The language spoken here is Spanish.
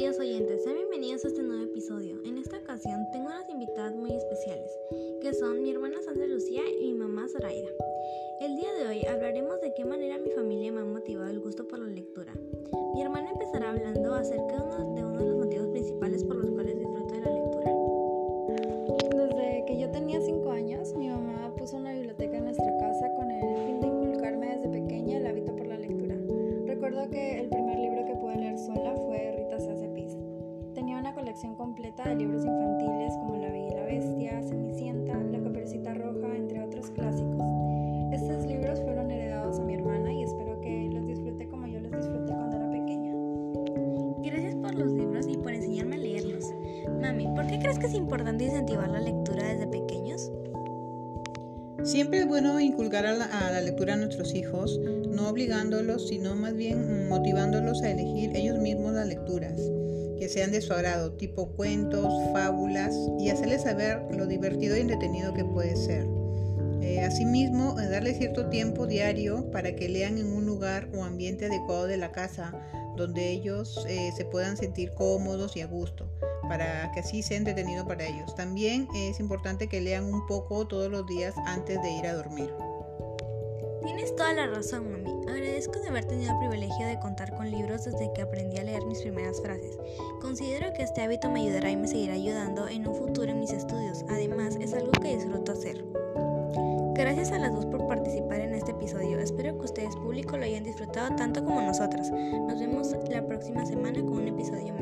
bienvenidos a este nuevo episodio. En esta ocasión tengo unas invitadas muy especiales, que son mi hermana Sandra Lucía y mi mamá Zoraida. El día de hoy hablaremos de qué manera mi familia me ha motivado el gusto por la lectura. Mi hermana empezará hablando acerca de uno de, uno de los motivos principales por los cuales disfruto de la lectura. Desde que yo tenía 5 años, mi mamá puso una biblioteca en nuestra casa con el fin de inculcarme desde pequeña el hábito por la lectura. Recuerdo que el colección completa de libros infantiles como La Bella y la Bestia, Cenicienta, La Caperucita Roja, entre otros clásicos. Estos libros fueron heredados a mi hermana y espero que los disfrute como yo los disfruté cuando era pequeña. Gracias por los libros y por enseñarme a leerlos. Mami, ¿por qué crees que es importante incentivar la lectura desde pequeños? Siempre es bueno inculcar a la, a la, lectura a nuestros hijos, no obligándolos, sino más bien motivándolos a elegir ellos mismos las lecturas que sean de su agrado, tipo cuentos, fábulas, y hacerles saber lo divertido y entretenido que puede ser. Eh, asimismo, darle cierto tiempo diario para que lean en un lugar o ambiente adecuado de la casa, donde ellos eh, se puedan sentir cómodos y a gusto, para que así sea entretenido para ellos. También es importante que lean un poco todos los días antes de ir a dormir. Tienes toda la razón, mami. Agradezco de haber tenido el privilegio de contar con libros desde que aprendí a leer mis primeras frases. Considero que este hábito me ayudará y me seguirá ayudando en un futuro en mis estudios. Además, es algo que disfruto hacer. Gracias a las dos por participar en este episodio. Espero que ustedes público lo hayan disfrutado tanto como nosotras. Nos vemos la próxima semana con un episodio más.